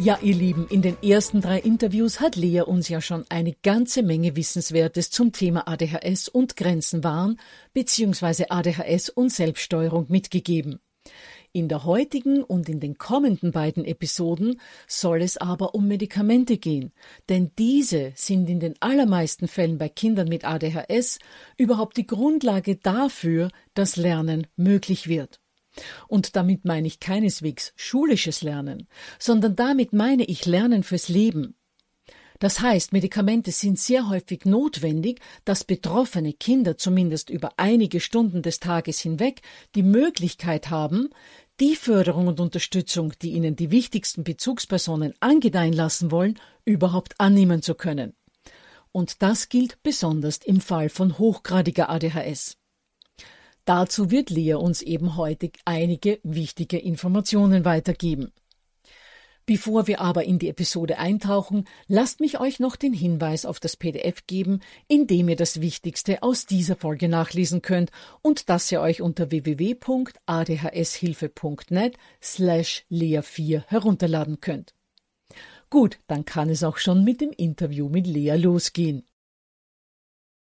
Ja, ihr Lieben, in den ersten drei Interviews hat Lea uns ja schon eine ganze Menge Wissenswertes zum Thema ADHS und Grenzen wahren bzw. ADHS und Selbststeuerung mitgegeben. In der heutigen und in den kommenden beiden Episoden soll es aber um Medikamente gehen, denn diese sind in den allermeisten Fällen bei Kindern mit ADHS überhaupt die Grundlage dafür, dass Lernen möglich wird. Und damit meine ich keineswegs schulisches Lernen, sondern damit meine ich Lernen fürs Leben. Das heißt, Medikamente sind sehr häufig notwendig, dass betroffene Kinder zumindest über einige Stunden des Tages hinweg die Möglichkeit haben, die Förderung und Unterstützung, die ihnen die wichtigsten Bezugspersonen angedeihen lassen wollen, überhaupt annehmen zu können. Und das gilt besonders im Fall von hochgradiger ADHS. Dazu wird Lea uns eben heute einige wichtige Informationen weitergeben. Bevor wir aber in die Episode eintauchen, lasst mich euch noch den Hinweis auf das PDF geben, in dem ihr das Wichtigste aus dieser Folge nachlesen könnt und das ihr euch unter www.adhshilfe.net slash lea4 herunterladen könnt. Gut, dann kann es auch schon mit dem Interview mit Lea losgehen.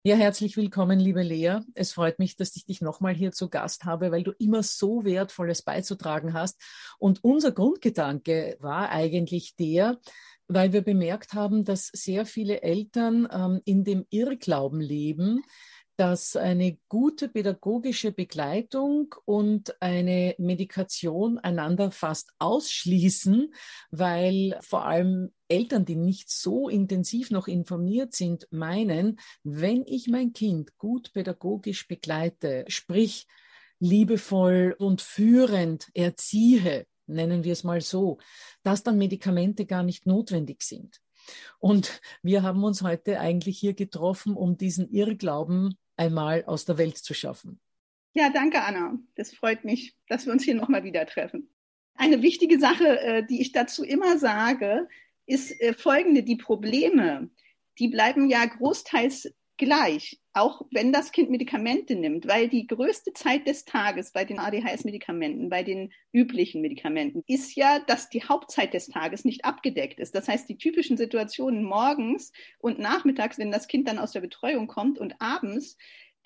Ja, herzlich willkommen, liebe Lea. Es freut mich, dass ich dich nochmal hier zu Gast habe, weil du immer so Wertvolles beizutragen hast. Und unser Grundgedanke war eigentlich der, weil wir bemerkt haben, dass sehr viele Eltern ähm, in dem Irrglauben leben, dass eine gute pädagogische Begleitung und eine Medikation einander fast ausschließen, weil vor allem Eltern, die nicht so intensiv noch informiert sind, meinen, wenn ich mein Kind gut pädagogisch begleite, sprich liebevoll und führend erziehe, nennen wir es mal so, dass dann Medikamente gar nicht notwendig sind. Und wir haben uns heute eigentlich hier getroffen, um diesen Irrglauben einmal aus der Welt zu schaffen. Ja, danke, Anna. Das freut mich, dass wir uns hier nochmal wieder treffen. Eine wichtige Sache, äh, die ich dazu immer sage, ist äh, folgende. Die Probleme, die bleiben ja großteils gleich, auch wenn das Kind Medikamente nimmt, weil die größte Zeit des Tages bei den ADHS-Medikamenten, bei den üblichen Medikamenten, ist ja, dass die Hauptzeit des Tages nicht abgedeckt ist. Das heißt, die typischen Situationen morgens und nachmittags, wenn das Kind dann aus der Betreuung kommt und abends,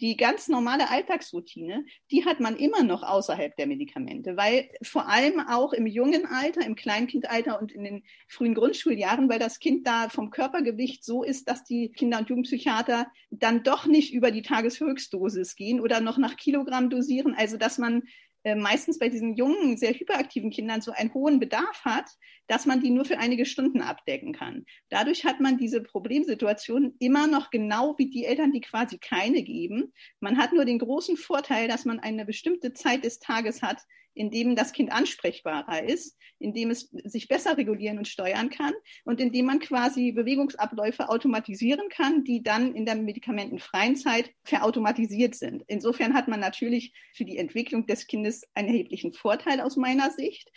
die ganz normale Alltagsroutine, die hat man immer noch außerhalb der Medikamente, weil vor allem auch im jungen Alter, im Kleinkindalter und in den frühen Grundschuljahren, weil das Kind da vom Körpergewicht so ist, dass die Kinder- und Jugendpsychiater dann doch nicht über die Tageshöchstdosis gehen oder noch nach Kilogramm dosieren, also dass man äh, meistens bei diesen jungen, sehr hyperaktiven Kindern so einen hohen Bedarf hat, dass man die nur für einige Stunden abdecken kann. Dadurch hat man diese Problemsituation immer noch genau wie die Eltern, die quasi keine geben. Man hat nur den großen Vorteil, dass man eine bestimmte Zeit des Tages hat, in dem das Kind ansprechbarer ist, in dem es sich besser regulieren und steuern kann und in dem man quasi Bewegungsabläufe automatisieren kann, die dann in der medikamentenfreien Zeit verautomatisiert sind. Insofern hat man natürlich für die Entwicklung des Kindes einen erheblichen Vorteil aus meiner Sicht.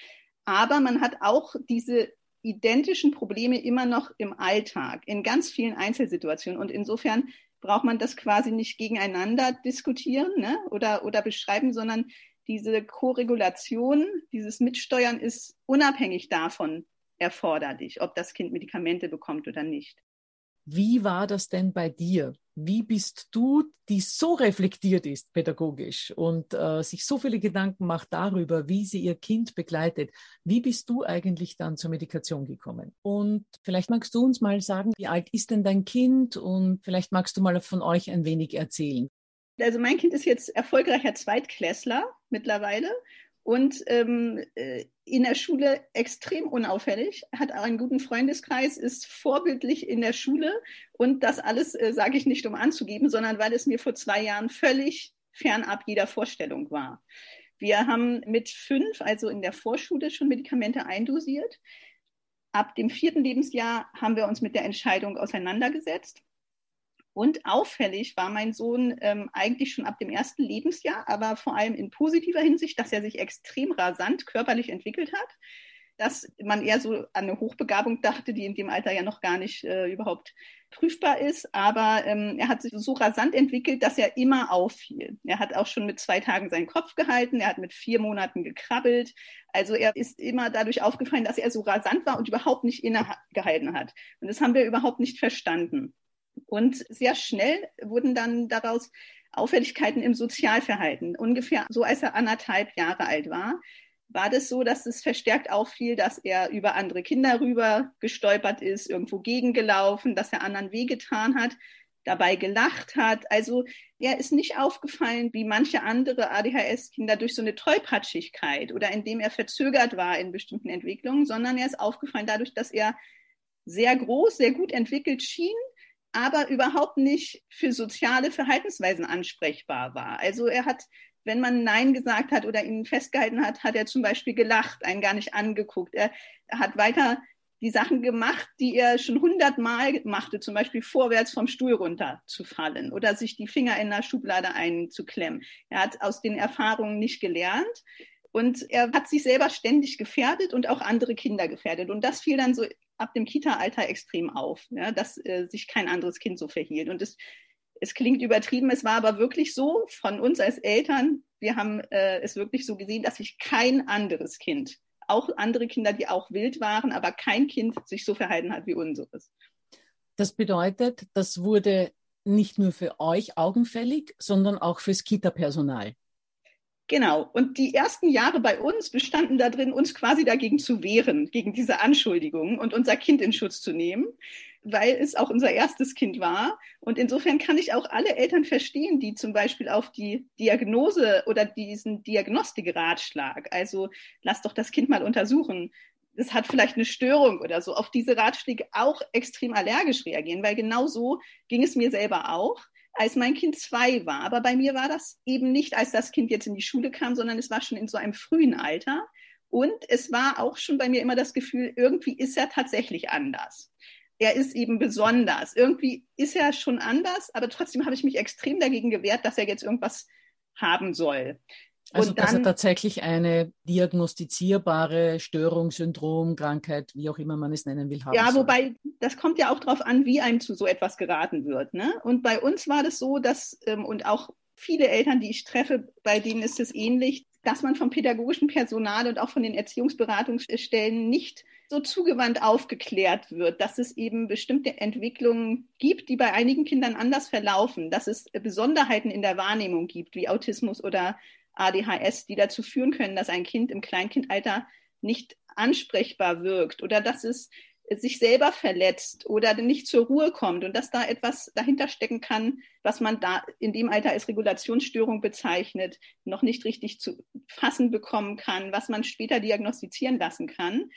Aber man hat auch diese identischen Probleme immer noch im Alltag, in ganz vielen Einzelsituationen. Und insofern braucht man das quasi nicht gegeneinander diskutieren ne, oder, oder beschreiben, sondern diese Koregulation, dieses Mitsteuern ist unabhängig davon erforderlich, ob das Kind Medikamente bekommt oder nicht. Wie war das denn bei dir? Wie bist du, die so reflektiert ist pädagogisch und äh, sich so viele Gedanken macht darüber, wie sie ihr Kind begleitet, wie bist du eigentlich dann zur Medikation gekommen? Und vielleicht magst du uns mal sagen, wie alt ist denn dein Kind und vielleicht magst du mal von euch ein wenig erzählen. Also mein Kind ist jetzt erfolgreicher Zweitklässler mittlerweile und ähm, äh, in der Schule extrem unauffällig, hat einen guten Freundeskreis, ist vorbildlich in der Schule und das alles äh, sage ich nicht, um anzugeben, sondern weil es mir vor zwei Jahren völlig fernab jeder Vorstellung war. Wir haben mit fünf, also in der Vorschule, schon Medikamente eindosiert. Ab dem vierten Lebensjahr haben wir uns mit der Entscheidung auseinandergesetzt und auffällig war mein Sohn ähm, eigentlich schon ab dem ersten Lebensjahr, aber vor allem in positiver Hinsicht, dass er sich extrem rasant körperlich entwickelt hat, dass man eher so an eine Hochbegabung dachte, die in dem Alter ja noch gar nicht äh, überhaupt prüfbar ist. Aber ähm, er hat sich so rasant entwickelt, dass er immer auffiel. Er hat auch schon mit zwei Tagen seinen Kopf gehalten, er hat mit vier Monaten gekrabbelt. Also er ist immer dadurch aufgefallen, dass er so rasant war und überhaupt nicht innegehalten hat. Und das haben wir überhaupt nicht verstanden. Und sehr schnell wurden dann daraus Auffälligkeiten im Sozialverhalten. Ungefähr so, als er anderthalb Jahre alt war, war das so, dass es verstärkt auffiel, dass er über andere Kinder rüber gestolpert ist, irgendwo gegengelaufen, dass er anderen wehgetan hat, dabei gelacht hat. Also er ist nicht aufgefallen wie manche andere ADHS-Kinder durch so eine Tollpatschigkeit oder indem er verzögert war in bestimmten Entwicklungen, sondern er ist aufgefallen dadurch, dass er sehr groß, sehr gut entwickelt schien, aber überhaupt nicht für soziale Verhaltensweisen ansprechbar war. Also er hat, wenn man Nein gesagt hat oder ihn festgehalten hat, hat er zum Beispiel gelacht, einen gar nicht angeguckt. Er, hat weiter die Sachen gemacht, die er schon hundertmal machte, zum Beispiel vorwärts vom Stuhl runterzufallen oder sich die Finger in der Schublade einzuklemmen. Er hat aus den Erfahrungen nicht gelernt. Und er hat sich selber ständig gefährdet und auch andere Kinder gefährdet. Und das fiel dann so ab dem Kita-Alter extrem auf, ja, dass äh, sich kein anderes Kind so verhielt. Und es, es klingt übertrieben, es war aber wirklich so von uns als Eltern, wir haben äh, es wirklich so gesehen, dass sich kein anderes Kind, auch andere Kinder, die auch wild waren, aber kein Kind sich so verhalten hat wie unseres. Das bedeutet, das wurde nicht nur für euch augenfällig, sondern auch fürs Kita-Personal. Genau. Und die ersten Jahre bei uns bestanden darin, uns quasi dagegen zu wehren, gegen diese Anschuldigungen und unser Kind in Schutz zu nehmen, weil es auch unser erstes Kind war. Und insofern kann ich auch alle Eltern verstehen, die zum Beispiel auf die Diagnose oder diesen Diagnostikratschlag, also lass doch das Kind mal untersuchen, es hat vielleicht eine Störung oder so, auf diese Ratschläge auch extrem allergisch reagieren, weil genau so ging es mir selber auch als mein Kind zwei war. Aber bei mir war das eben nicht, als das Kind jetzt in die Schule kam, sondern es war schon in so einem frühen Alter. Und es war auch schon bei mir immer das Gefühl, irgendwie ist er tatsächlich anders. Er ist eben besonders. Irgendwie ist er schon anders, aber trotzdem habe ich mich extrem dagegen gewehrt, dass er jetzt irgendwas haben soll. Also und dass er tatsächlich eine diagnostizierbare Störung, Syndrom, Krankheit, wie auch immer man es nennen will, haben Ja, soll. wobei das kommt ja auch darauf an, wie einem zu so etwas geraten wird. Ne? Und bei uns war das so, dass, ähm, und auch viele Eltern, die ich treffe, bei denen ist es ähnlich, dass man vom pädagogischen Personal und auch von den Erziehungsberatungsstellen nicht so zugewandt aufgeklärt wird, dass es eben bestimmte Entwicklungen gibt, die bei einigen Kindern anders verlaufen, dass es Besonderheiten in der Wahrnehmung gibt, wie Autismus oder ADHS, die dazu führen können, dass ein Kind im Kleinkindalter nicht ansprechbar wirkt oder dass es sich selber verletzt oder nicht zur Ruhe kommt und dass da etwas dahinter stecken kann, was man da in dem Alter als Regulationsstörung bezeichnet, noch nicht richtig zu fassen bekommen kann, was man später diagnostizieren lassen kann.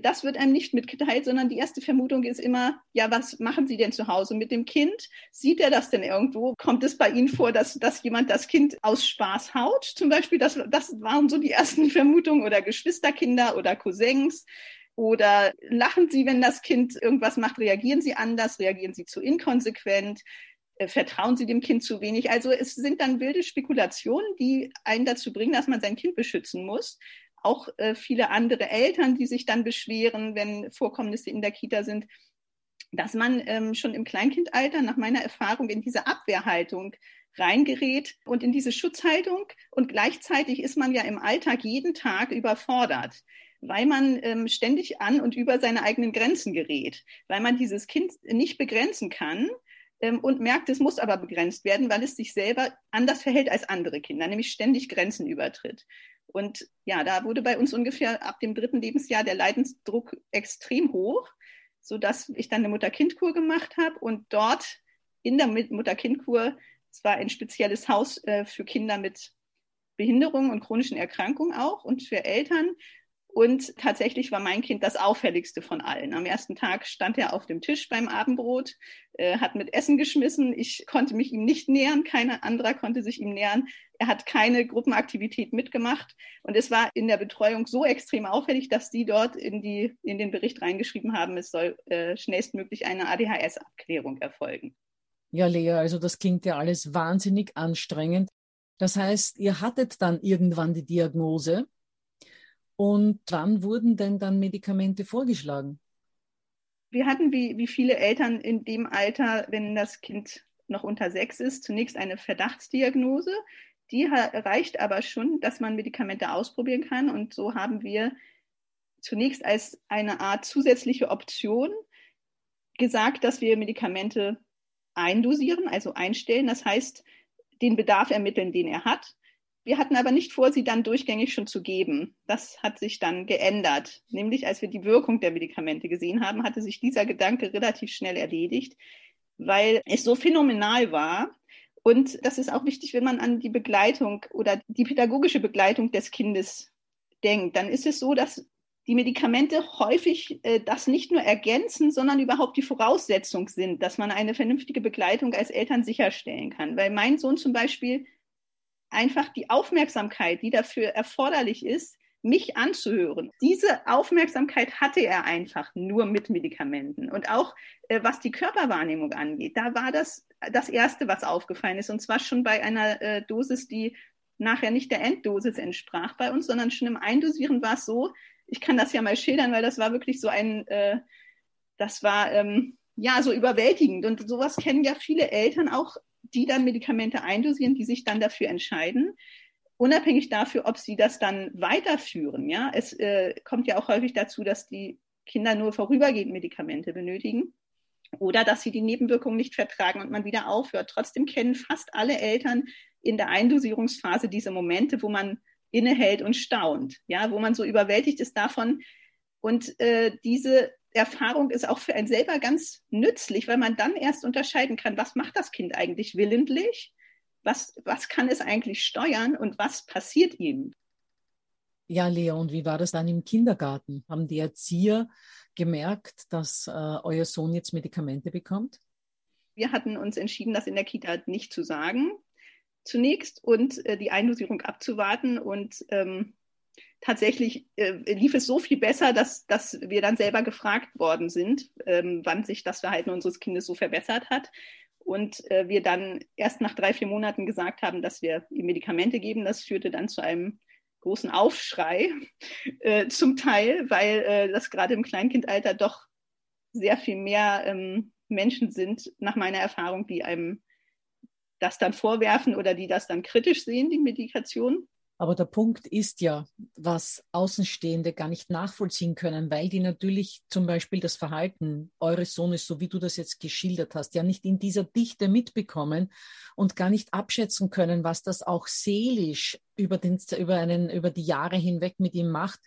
Das wird einem nicht mitgeteilt, sondern die erste Vermutung ist immer, ja, was machen Sie denn zu Hause mit dem Kind? Sieht er das denn irgendwo? Kommt es bei Ihnen vor, dass, dass jemand das Kind aus Spaß haut? Zum Beispiel, das, das waren so die ersten Vermutungen oder Geschwisterkinder oder Cousins. Oder lachen Sie, wenn das Kind irgendwas macht, reagieren Sie anders, reagieren Sie zu inkonsequent, äh, vertrauen Sie dem Kind zu wenig. Also es sind dann wilde Spekulationen, die einen dazu bringen, dass man sein Kind beschützen muss. Auch äh, viele andere Eltern, die sich dann beschweren, wenn Vorkommnisse in der Kita sind, dass man ähm, schon im Kleinkindalter nach meiner Erfahrung in diese Abwehrhaltung reingerät und in diese Schutzhaltung und gleichzeitig ist man ja im Alltag jeden Tag überfordert weil man ähm, ständig an und über seine eigenen Grenzen gerät, weil man dieses Kind nicht begrenzen kann ähm, und merkt, es muss aber begrenzt werden, weil es sich selber anders verhält als andere Kinder, nämlich ständig Grenzen übertritt. Und ja, da wurde bei uns ungefähr ab dem dritten Lebensjahr der Leidensdruck extrem hoch, sodass ich dann eine Mutter-Kind-Kur gemacht habe. Und dort in der Mutter-Kind-Kur, es war ein spezielles Haus äh, für Kinder mit Behinderungen und chronischen Erkrankungen auch und für Eltern, und tatsächlich war mein Kind das auffälligste von allen. Am ersten Tag stand er auf dem Tisch beim Abendbrot, äh, hat mit Essen geschmissen. Ich konnte mich ihm nicht nähern, keiner anderer konnte sich ihm nähern. Er hat keine Gruppenaktivität mitgemacht. Und es war in der Betreuung so extrem auffällig, dass die dort in, die, in den Bericht reingeschrieben haben, es soll äh, schnellstmöglich eine ADHS-Abklärung erfolgen. Ja, Lea, also das klingt ja alles wahnsinnig anstrengend. Das heißt, ihr hattet dann irgendwann die Diagnose und wann wurden denn dann Medikamente vorgeschlagen? Wir hatten wie, wie viele Eltern in dem Alter, wenn das Kind noch unter sechs ist, zunächst eine Verdachtsdiagnose. Die reicht aber schon, dass man Medikamente ausprobieren kann. Und so haben wir zunächst als eine Art zusätzliche Option gesagt, dass wir Medikamente eindosieren, also einstellen. Das heißt, den Bedarf ermitteln, den er hat. Wir hatten aber nicht vor, sie dann durchgängig schon zu geben. Das hat sich dann geändert. Nämlich als wir die Wirkung der Medikamente gesehen haben, hatte sich dieser Gedanke relativ schnell erledigt, weil es so phänomenal war. Und das ist auch wichtig, wenn man an die Begleitung oder die pädagogische Begleitung des Kindes denkt. Dann ist es so, dass die Medikamente häufig äh, das nicht nur ergänzen, sondern überhaupt die Voraussetzung sind, dass man eine vernünftige Begleitung als Eltern sicherstellen kann. Weil mein Sohn zum Beispiel einfach die Aufmerksamkeit, die dafür erforderlich ist, mich anzuhören. Diese Aufmerksamkeit hatte er einfach nur mit Medikamenten. Und auch äh, was die Körperwahrnehmung angeht, da war das das Erste, was aufgefallen ist. Und zwar schon bei einer äh, Dosis, die nachher nicht der Enddosis entsprach bei uns, sondern schon im Eindosieren war es so, ich kann das ja mal schildern, weil das war wirklich so ein, äh, das war ähm, ja so überwältigend. Und sowas kennen ja viele Eltern auch die dann Medikamente eindosieren, die sich dann dafür entscheiden, unabhängig dafür, ob sie das dann weiterführen. Ja, es äh, kommt ja auch häufig dazu, dass die Kinder nur vorübergehend Medikamente benötigen oder dass sie die Nebenwirkungen nicht vertragen und man wieder aufhört. Trotzdem kennen fast alle Eltern in der Eindosierungsphase diese Momente, wo man innehält und staunt, ja, wo man so überwältigt ist davon. Und äh, diese Erfahrung ist auch für einen selber ganz nützlich, weil man dann erst unterscheiden kann, was macht das Kind eigentlich willentlich, was, was kann es eigentlich steuern und was passiert ihm. Ja, Lea, und wie war das dann im Kindergarten? Haben die Erzieher gemerkt, dass äh, euer Sohn jetzt Medikamente bekommt? Wir hatten uns entschieden, das in der Kita nicht zu sagen, zunächst und äh, die Eindosierung abzuwarten. Und ähm, tatsächlich äh, lief es so viel besser, dass, dass wir dann selber gefragt worden sind, ähm, wann sich das Verhalten unseres Kindes so verbessert hat. Und äh, wir dann erst nach drei, vier Monaten gesagt haben, dass wir ihm Medikamente geben. Das führte dann zu einem großen Aufschrei äh, zum Teil, weil äh, das gerade im Kleinkindalter doch sehr viel mehr ähm, Menschen sind, nach meiner Erfahrung, die einem das dann vorwerfen oder die das dann kritisch sehen, die Medikation. Aber der Punkt ist ja, was Außenstehende gar nicht nachvollziehen können, weil die natürlich zum Beispiel das Verhalten eures Sohnes, so wie du das jetzt geschildert hast, ja nicht in dieser Dichte mitbekommen und gar nicht abschätzen können, was das auch seelisch über, den, über, einen, über die Jahre hinweg mit ihm macht.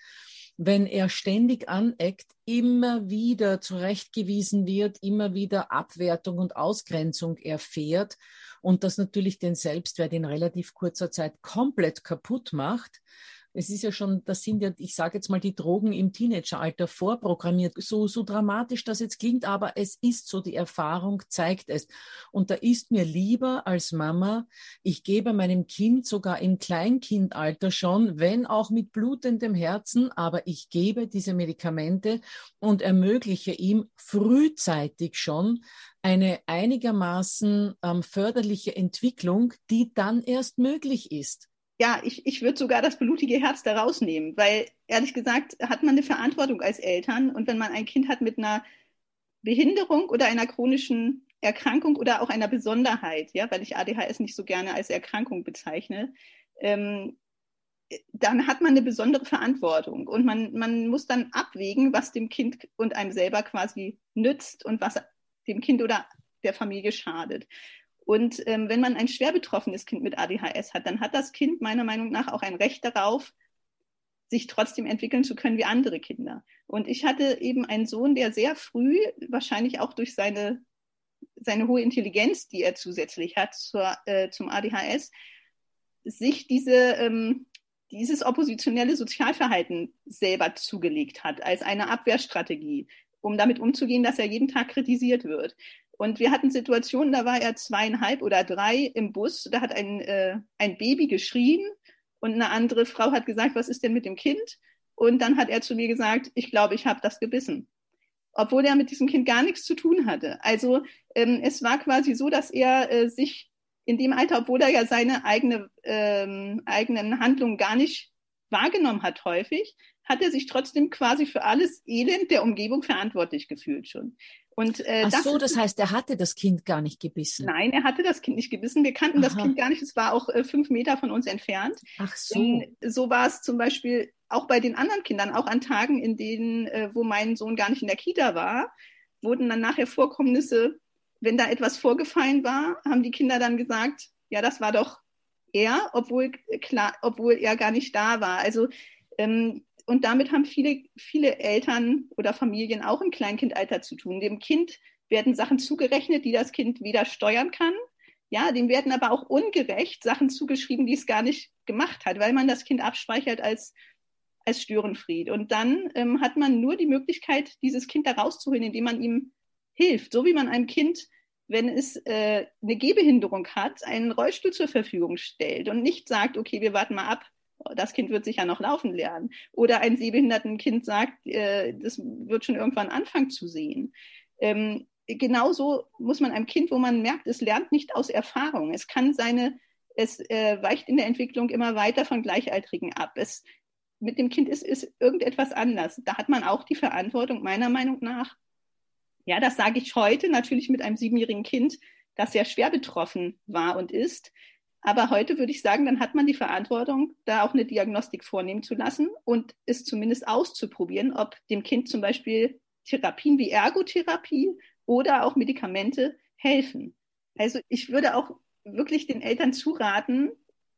Wenn er ständig aneckt, immer wieder zurechtgewiesen wird, immer wieder Abwertung und Ausgrenzung erfährt und das natürlich den Selbstwert in relativ kurzer Zeit komplett kaputt macht, es ist ja schon, das sind ja, ich sage jetzt mal, die Drogen im Teenageralter vorprogrammiert. So, so dramatisch das jetzt klingt, aber es ist so, die Erfahrung zeigt es. Und da ist mir lieber als Mama, ich gebe meinem Kind sogar im Kleinkindalter schon, wenn auch mit blutendem Herzen, aber ich gebe diese Medikamente und ermögliche ihm frühzeitig schon eine einigermaßen ähm, förderliche Entwicklung, die dann erst möglich ist ja, ich, ich würde sogar das blutige Herz da rausnehmen, weil ehrlich gesagt hat man eine Verantwortung als Eltern und wenn man ein Kind hat mit einer Behinderung oder einer chronischen Erkrankung oder auch einer Besonderheit, ja, weil ich ADHS nicht so gerne als Erkrankung bezeichne, ähm, dann hat man eine besondere Verantwortung und man, man muss dann abwägen, was dem Kind und einem selber quasi nützt und was dem Kind oder der Familie schadet. Und ähm, wenn man ein schwer betroffenes Kind mit ADHS hat, dann hat das Kind meiner Meinung nach auch ein Recht darauf, sich trotzdem entwickeln zu können wie andere Kinder. Und ich hatte eben einen Sohn, der sehr früh, wahrscheinlich auch durch seine, seine hohe Intelligenz, die er zusätzlich hat zur, äh, zum ADHS, sich diese, ähm, dieses oppositionelle Sozialverhalten selber zugelegt hat als eine Abwehrstrategie, um damit umzugehen, dass er jeden Tag kritisiert wird. Und wir hatten Situationen, da war er zweieinhalb oder drei im Bus, da hat ein, äh, ein Baby geschrien und eine andere Frau hat gesagt, was ist denn mit dem Kind? Und dann hat er zu mir gesagt, ich glaube, ich habe das gebissen. Obwohl er mit diesem Kind gar nichts zu tun hatte. Also ähm, es war quasi so, dass er äh, sich in dem Alter, obwohl er ja seine eigene, ähm, eigenen Handlungen gar nicht wahrgenommen hat häufig, hat er sich trotzdem quasi für alles Elend der Umgebung verantwortlich gefühlt schon. Und, äh, Ach das so, das heißt, er hatte das Kind gar nicht gebissen. Nein, er hatte das Kind nicht gebissen. Wir kannten Aha. das Kind gar nicht. Es war auch äh, fünf Meter von uns entfernt. Ach so. Und so war es zum Beispiel auch bei den anderen Kindern, auch an Tagen, in denen, äh, wo mein Sohn gar nicht in der Kita war, wurden dann nachher Vorkommnisse, wenn da etwas vorgefallen war, haben die Kinder dann gesagt, ja, das war doch er, obwohl klar, obwohl er gar nicht da war. Also ähm, und damit haben viele, viele Eltern oder Familien auch im Kleinkindalter zu tun. Dem Kind werden Sachen zugerechnet, die das Kind weder steuern kann. Ja, dem werden aber auch ungerecht Sachen zugeschrieben, die es gar nicht gemacht hat, weil man das Kind abspeichert als, als Störenfried. Und dann ähm, hat man nur die Möglichkeit, dieses Kind da rauszuholen, indem man ihm hilft. So wie man einem Kind, wenn es äh, eine Gehbehinderung hat, einen Rollstuhl zur Verfügung stellt und nicht sagt, okay, wir warten mal ab, das Kind wird sicher noch laufen lernen. Oder ein sehbehinderten Kind sagt, äh, das wird schon irgendwann anfangen zu sehen. Ähm, genauso muss man einem Kind, wo man merkt, es lernt nicht aus Erfahrung. Es kann seine, es äh, weicht in der Entwicklung immer weiter von Gleichaltrigen ab. Es, mit dem Kind ist, ist irgendetwas anders. Da hat man auch die Verantwortung, meiner Meinung nach. Ja, das sage ich heute natürlich mit einem siebenjährigen Kind, das sehr schwer betroffen war und ist. Aber heute würde ich sagen, dann hat man die Verantwortung, da auch eine Diagnostik vornehmen zu lassen und es zumindest auszuprobieren, ob dem Kind zum Beispiel Therapien wie Ergotherapie oder auch Medikamente helfen. Also ich würde auch wirklich den Eltern zuraten,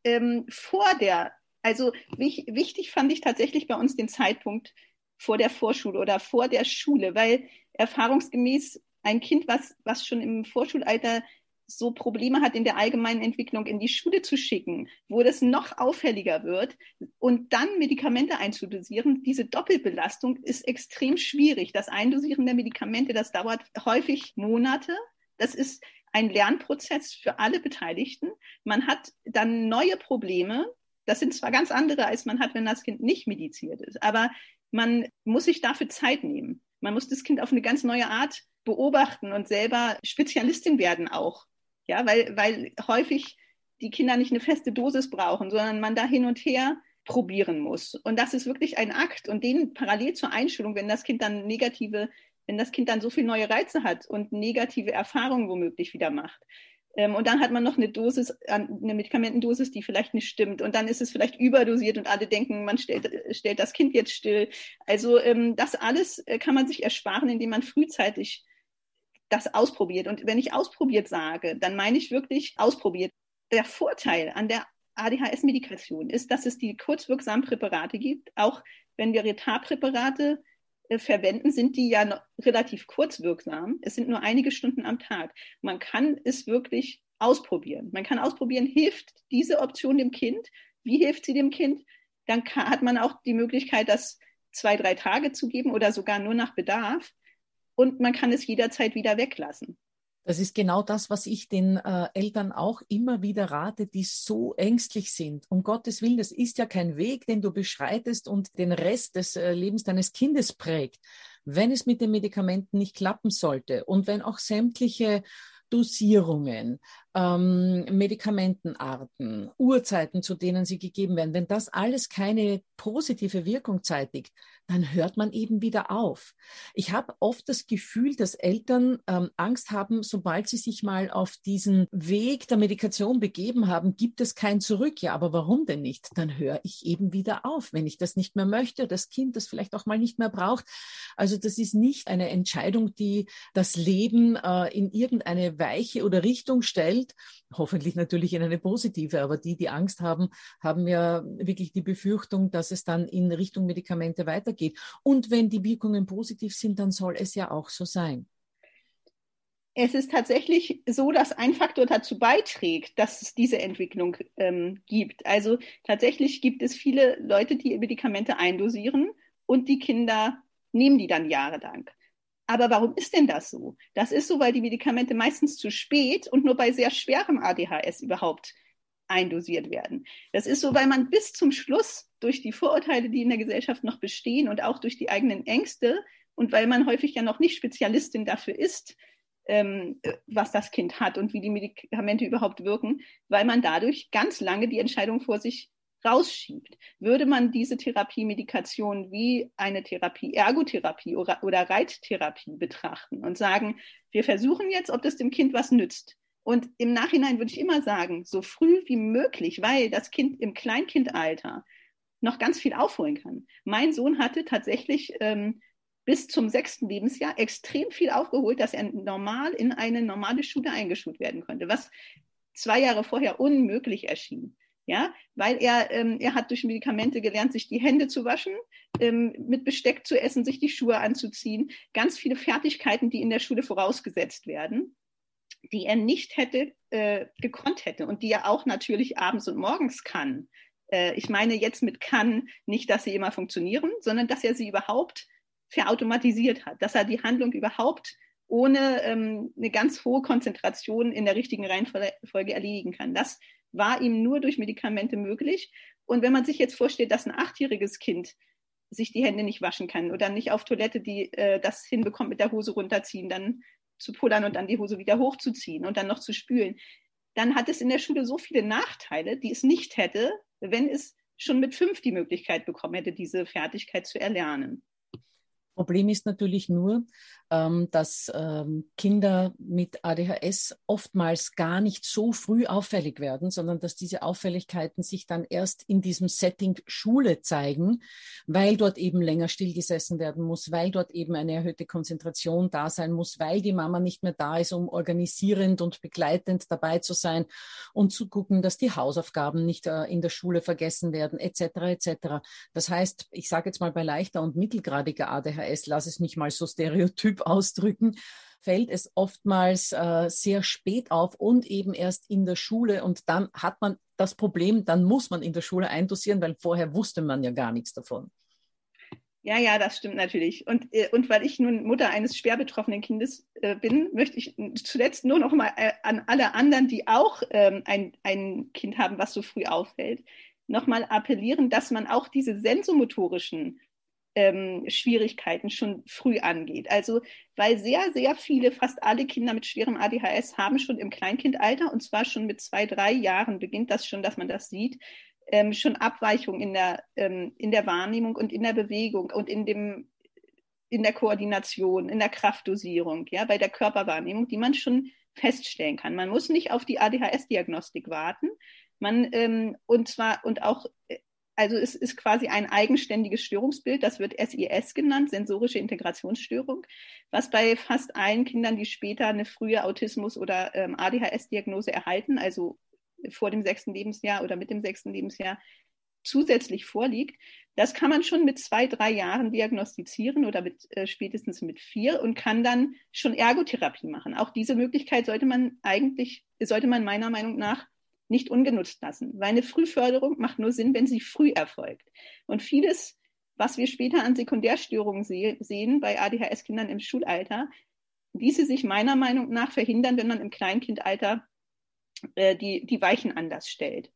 ähm, vor der, also wich, wichtig fand ich tatsächlich bei uns den Zeitpunkt vor der Vorschule oder vor der Schule, weil erfahrungsgemäß ein Kind, was, was schon im Vorschulalter so Probleme hat in der allgemeinen Entwicklung in die Schule zu schicken, wo das noch auffälliger wird und dann Medikamente einzudosieren, diese Doppelbelastung ist extrem schwierig. Das Eindosieren der Medikamente, das dauert häufig Monate. Das ist ein Lernprozess für alle Beteiligten. Man hat dann neue Probleme. Das sind zwar ganz andere, als man hat, wenn das Kind nicht mediziert ist, aber man muss sich dafür Zeit nehmen. Man muss das Kind auf eine ganz neue Art beobachten und selber Spezialistin werden auch. Ja, weil, weil häufig die Kinder nicht eine feste Dosis brauchen, sondern man da hin und her probieren muss. Und das ist wirklich ein Akt. Und den parallel zur Einschulung, wenn das Kind dann negative, wenn das Kind dann so viele neue Reize hat und negative Erfahrungen womöglich wieder macht. Ähm, und dann hat man noch eine Dosis, eine Medikamentendosis, die vielleicht nicht stimmt. Und dann ist es vielleicht überdosiert und alle denken, man stellt, stellt das Kind jetzt still. Also ähm, das alles äh, kann man sich ersparen, indem man frühzeitig das ausprobiert. Und wenn ich ausprobiert sage, dann meine ich wirklich ausprobiert. Der Vorteil an der ADHS-Medikation ist, dass es die kurzwirksamen Präparate gibt, auch wenn wir Retardpräparate äh, verwenden, sind die ja relativ kurzwirksam. Es sind nur einige Stunden am Tag. Man kann es wirklich ausprobieren. Man kann ausprobieren, hilft diese Option dem Kind? Wie hilft sie dem Kind? Dann kann, hat man auch die Möglichkeit, das zwei, drei Tage zu geben oder sogar nur nach Bedarf. Und man kann es jederzeit wieder weglassen. Das ist genau das, was ich den äh, Eltern auch immer wieder rate, die so ängstlich sind. Um Gottes Willen, das ist ja kein Weg, den du beschreitest und den Rest des äh, Lebens deines Kindes prägt. Wenn es mit den Medikamenten nicht klappen sollte und wenn auch sämtliche Dosierungen, ähm, Medikamentenarten, Uhrzeiten, zu denen sie gegeben werden, wenn das alles keine positive Wirkung zeitigt, dann hört man eben wieder auf. Ich habe oft das Gefühl, dass Eltern ähm, Angst haben, sobald sie sich mal auf diesen Weg der Medikation begeben haben, gibt es kein Zurück. Ja, aber warum denn nicht? Dann höre ich eben wieder auf, wenn ich das nicht mehr möchte, das Kind das vielleicht auch mal nicht mehr braucht. Also das ist nicht eine Entscheidung, die das Leben äh, in irgendeine Weiche oder Richtung stellt, hoffentlich natürlich in eine positive, aber die, die Angst haben, haben ja wirklich die Befürchtung, dass es dann in Richtung Medikamente weitergeht. Und wenn die Wirkungen positiv sind, dann soll es ja auch so sein. Es ist tatsächlich so, dass ein Faktor dazu beiträgt, dass es diese Entwicklung ähm, gibt. Also tatsächlich gibt es viele Leute, die Medikamente eindosieren und die Kinder nehmen die dann jahrelang. Aber warum ist denn das so? Das ist so, weil die Medikamente meistens zu spät und nur bei sehr schwerem ADHS überhaupt eindosiert werden. Das ist so, weil man bis zum Schluss durch die Vorurteile, die in der Gesellschaft noch bestehen und auch durch die eigenen Ängste und weil man häufig ja noch nicht Spezialistin dafür ist, ähm, was das Kind hat und wie die Medikamente überhaupt wirken, weil man dadurch ganz lange die Entscheidung vor sich rausschiebt. Würde man diese Therapiemedikation wie eine Therapie, Ergotherapie oder, oder Reittherapie betrachten und sagen, wir versuchen jetzt, ob das dem Kind was nützt. Und im Nachhinein würde ich immer sagen, so früh wie möglich, weil das Kind im Kleinkindalter noch ganz viel aufholen kann. Mein Sohn hatte tatsächlich ähm, bis zum sechsten Lebensjahr extrem viel aufgeholt, dass er normal in eine normale Schule eingeschult werden konnte, was zwei Jahre vorher unmöglich erschien ja, weil er, ähm, er hat durch Medikamente gelernt, sich die Hände zu waschen, ähm, mit Besteck zu essen, sich die Schuhe anzuziehen, ganz viele Fertigkeiten, die in der Schule vorausgesetzt werden, die er nicht hätte äh, gekonnt hätte und die er auch natürlich abends und morgens kann. Äh, ich meine jetzt mit kann nicht, dass sie immer funktionieren, sondern dass er sie überhaupt verautomatisiert hat, dass er die Handlung überhaupt ohne ähm, eine ganz hohe Konzentration in der richtigen Reihenfolge erledigen kann. Das war ihm nur durch Medikamente möglich. Und wenn man sich jetzt vorstellt, dass ein achtjähriges Kind sich die Hände nicht waschen kann oder nicht auf Toilette die äh, das hinbekommt mit der Hose runterziehen, dann zu pullern und dann die Hose wieder hochzuziehen und dann noch zu spülen, dann hat es in der Schule so viele Nachteile, die es nicht hätte, wenn es schon mit fünf die Möglichkeit bekommen hätte, diese Fertigkeit zu erlernen. Problem ist natürlich nur, ähm, dass ähm, Kinder mit ADHS oftmals gar nicht so früh auffällig werden, sondern dass diese Auffälligkeiten sich dann erst in diesem Setting Schule zeigen, weil dort eben länger stillgesessen werden muss, weil dort eben eine erhöhte Konzentration da sein muss, weil die Mama nicht mehr da ist, um organisierend und begleitend dabei zu sein und zu gucken, dass die Hausaufgaben nicht äh, in der Schule vergessen werden, etc. etc. Das heißt, ich sage jetzt mal bei leichter und mittelgradiger ADHS, lass es mich mal so stereotyp Typ ausdrücken, fällt es oftmals äh, sehr spät auf und eben erst in der Schule. Und dann hat man das Problem, dann muss man in der Schule eindosieren, weil vorher wusste man ja gar nichts davon. Ja, ja, das stimmt natürlich. Und, äh, und weil ich nun Mutter eines schwer betroffenen Kindes äh, bin, möchte ich zuletzt nur noch mal äh, an alle anderen, die auch ähm, ein, ein Kind haben, was so früh auffällt, nochmal appellieren, dass man auch diese sensomotorischen ähm, Schwierigkeiten schon früh angeht. Also weil sehr, sehr viele, fast alle Kinder mit schwerem ADHS haben schon im Kleinkindalter, und zwar schon mit zwei, drei Jahren beginnt das schon, dass man das sieht, ähm, schon Abweichungen in der, ähm, in der Wahrnehmung und in der Bewegung und in dem in der Koordination, in der Kraftdosierung, ja, bei der Körperwahrnehmung, die man schon feststellen kann. Man muss nicht auf die ADHS-Diagnostik warten. Man ähm, und zwar und auch äh, also es ist quasi ein eigenständiges Störungsbild, das wird SIS genannt, sensorische Integrationsstörung, was bei fast allen Kindern, die später eine frühe Autismus- oder ähm, ADHS-Diagnose erhalten, also vor dem sechsten Lebensjahr oder mit dem sechsten Lebensjahr, zusätzlich vorliegt, das kann man schon mit zwei, drei Jahren diagnostizieren oder mit, äh, spätestens mit vier und kann dann schon Ergotherapie machen. Auch diese Möglichkeit sollte man eigentlich, sollte man meiner Meinung nach nicht ungenutzt lassen, weil eine Frühförderung macht nur Sinn, wenn sie früh erfolgt. Und vieles, was wir später an Sekundärstörungen se sehen bei ADHS-Kindern im Schulalter, ließe sich meiner Meinung nach verhindern, wenn man im Kleinkindalter äh, die, die Weichen anders stellt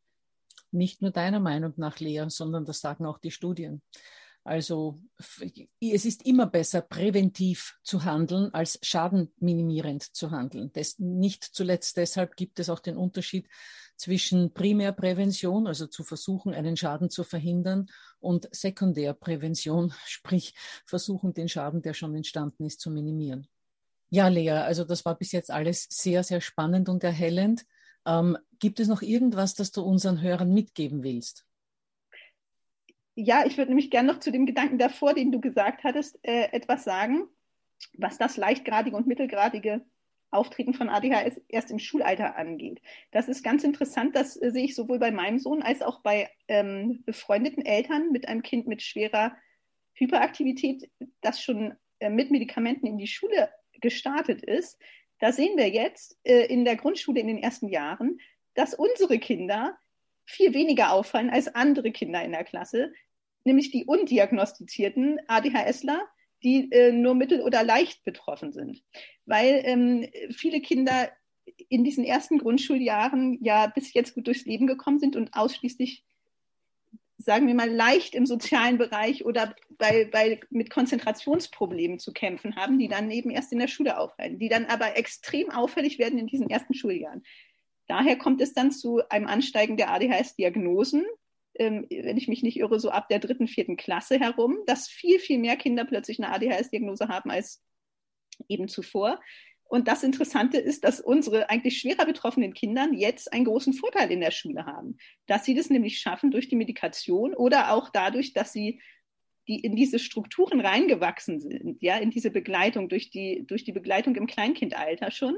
nicht nur deiner Meinung nach, Lea, sondern das sagen auch die Studien. Also es ist immer besser, präventiv zu handeln, als schadenminimierend zu handeln. Das, nicht zuletzt deshalb gibt es auch den Unterschied zwischen Primärprävention, also zu versuchen, einen Schaden zu verhindern, und Sekundärprävention, sprich versuchen, den Schaden, der schon entstanden ist, zu minimieren. Ja, Lea, also das war bis jetzt alles sehr, sehr spannend und erhellend. Ähm, gibt es noch irgendwas, das du unseren Hörern mitgeben willst? Ja, ich würde nämlich gerne noch zu dem Gedanken davor, den du gesagt hattest, äh, etwas sagen, was das leichtgradige und mittelgradige Auftreten von ADHS erst im Schulalter angeht. Das ist ganz interessant, das äh, sehe ich sowohl bei meinem Sohn als auch bei ähm, befreundeten Eltern mit einem Kind mit schwerer Hyperaktivität, das schon äh, mit Medikamenten in die Schule gestartet ist, da sehen wir jetzt äh, in der Grundschule in den ersten Jahren, dass unsere Kinder viel weniger auffallen als andere Kinder in der Klasse, nämlich die undiagnostizierten ADHSler, die äh, nur mittel- oder leicht betroffen sind. Weil ähm, viele Kinder in diesen ersten Grundschuljahren ja bis jetzt gut durchs Leben gekommen sind und ausschließlich sagen wir mal, leicht im sozialen Bereich oder bei, bei, mit Konzentrationsproblemen zu kämpfen haben, die dann eben erst in der Schule auffallen, die dann aber extrem auffällig werden in diesen ersten Schuljahren. Daher kommt es dann zu einem Ansteigen der ADHS-Diagnosen, wenn ich mich nicht irre, so ab der dritten, vierten Klasse herum, dass viel, viel mehr Kinder plötzlich eine ADHS-Diagnose haben als eben zuvor. Und das Interessante ist, dass unsere eigentlich schwerer betroffenen Kindern jetzt einen großen Vorteil in der Schule haben, dass sie das nämlich schaffen durch die Medikation oder auch dadurch, dass sie die in diese Strukturen reingewachsen sind, ja, in diese Begleitung durch die, durch die Begleitung im Kleinkindalter schon.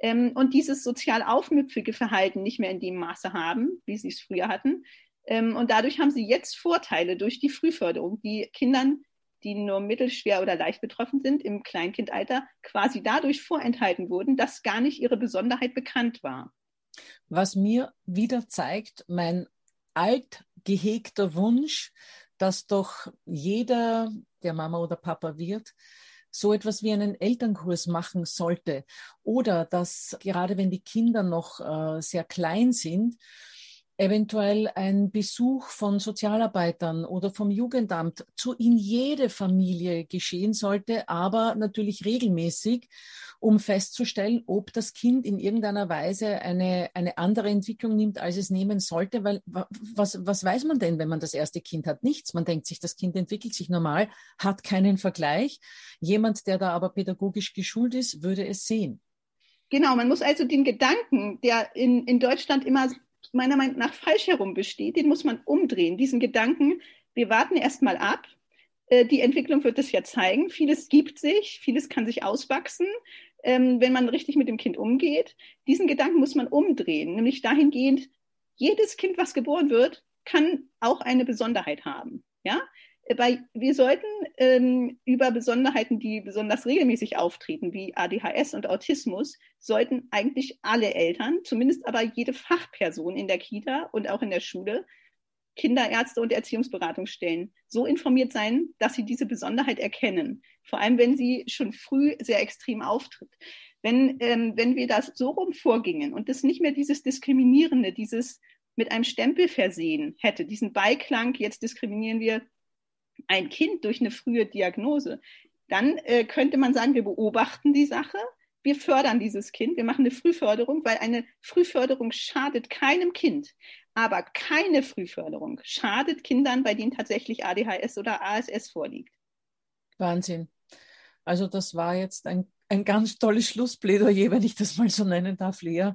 Ähm, und dieses sozial aufmüpfige Verhalten nicht mehr in dem Maße haben, wie sie es früher hatten. Ähm, und dadurch haben sie jetzt Vorteile durch die Frühförderung, die Kindern die nur mittelschwer oder leicht betroffen sind, im Kleinkindalter quasi dadurch vorenthalten wurden, dass gar nicht ihre Besonderheit bekannt war. Was mir wieder zeigt, mein alt gehegter Wunsch, dass doch jeder, der Mama oder Papa wird, so etwas wie einen Elternkurs machen sollte. Oder dass gerade wenn die Kinder noch äh, sehr klein sind, eventuell ein Besuch von Sozialarbeitern oder vom Jugendamt zu in jede Familie geschehen sollte, aber natürlich regelmäßig, um festzustellen, ob das Kind in irgendeiner Weise eine, eine andere Entwicklung nimmt, als es nehmen sollte. Weil was, was weiß man denn, wenn man das erste Kind hat? Nichts. Man denkt sich, das Kind entwickelt sich normal, hat keinen Vergleich. Jemand, der da aber pädagogisch geschult ist, würde es sehen. Genau, man muss also den Gedanken, der in, in Deutschland immer meiner Meinung nach falsch herum besteht, den muss man umdrehen. Diesen Gedanken, wir warten erstmal ab. Äh, die Entwicklung wird es ja zeigen. Vieles gibt sich, vieles kann sich auswachsen, ähm, wenn man richtig mit dem Kind umgeht. Diesen Gedanken muss man umdrehen, nämlich dahingehend, jedes Kind, was geboren wird, kann auch eine Besonderheit haben. Ja? Bei, wir sollten ähm, über Besonderheiten, die besonders regelmäßig auftreten, wie ADHS und Autismus, sollten eigentlich alle Eltern, zumindest aber jede Fachperson in der Kita und auch in der Schule, Kinderärzte und Erziehungsberatungsstellen so informiert sein, dass sie diese Besonderheit erkennen. Vor allem, wenn sie schon früh sehr extrem auftritt. Wenn, ähm, wenn wir das so rum vorgingen und das nicht mehr dieses Diskriminierende, dieses mit einem Stempel versehen hätte, diesen Beiklang, jetzt diskriminieren wir ein Kind durch eine frühe Diagnose, dann äh, könnte man sagen, wir beobachten die Sache, wir fördern dieses Kind, wir machen eine Frühförderung, weil eine Frühförderung schadet keinem Kind. Aber keine Frühförderung schadet Kindern, bei denen tatsächlich ADHS oder ASS vorliegt. Wahnsinn. Also das war jetzt ein, ein ganz tolles Schlussplädoyer, wenn ich das mal so nennen darf, Lea.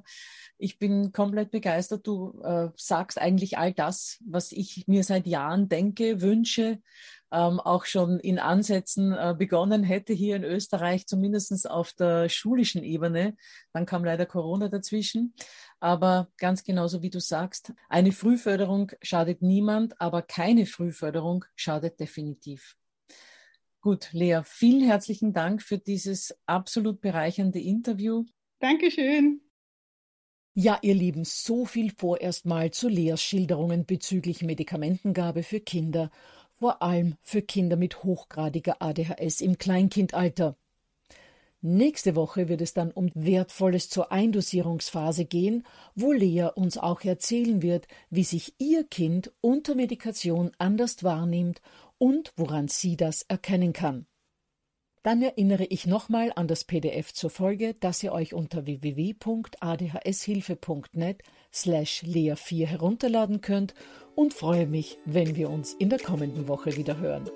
Ich bin komplett begeistert. Du äh, sagst eigentlich all das, was ich mir seit Jahren denke, wünsche, ähm, auch schon in Ansätzen äh, begonnen hätte hier in Österreich, zumindest auf der schulischen Ebene. Dann kam leider Corona dazwischen. Aber ganz genauso wie du sagst, eine Frühförderung schadet niemand, aber keine Frühförderung schadet definitiv. Gut, Lea, vielen herzlichen Dank für dieses absolut bereichernde Interview. Dankeschön. Ja, ihr Lieben, so viel vorerst mal zu Leas Schilderungen bezüglich Medikamentengabe für Kinder, vor allem für Kinder mit hochgradiger ADHS im Kleinkindalter. Nächste Woche wird es dann um Wertvolles zur Eindosierungsphase gehen, wo Lea uns auch erzählen wird, wie sich ihr Kind unter Medikation anders wahrnimmt und woran sie das erkennen kann. Dann erinnere ich nochmal an das PDF zur Folge, das ihr euch unter www.adhshilfe.net slash lea4 herunterladen könnt und freue mich, wenn wir uns in der kommenden Woche wieder hören.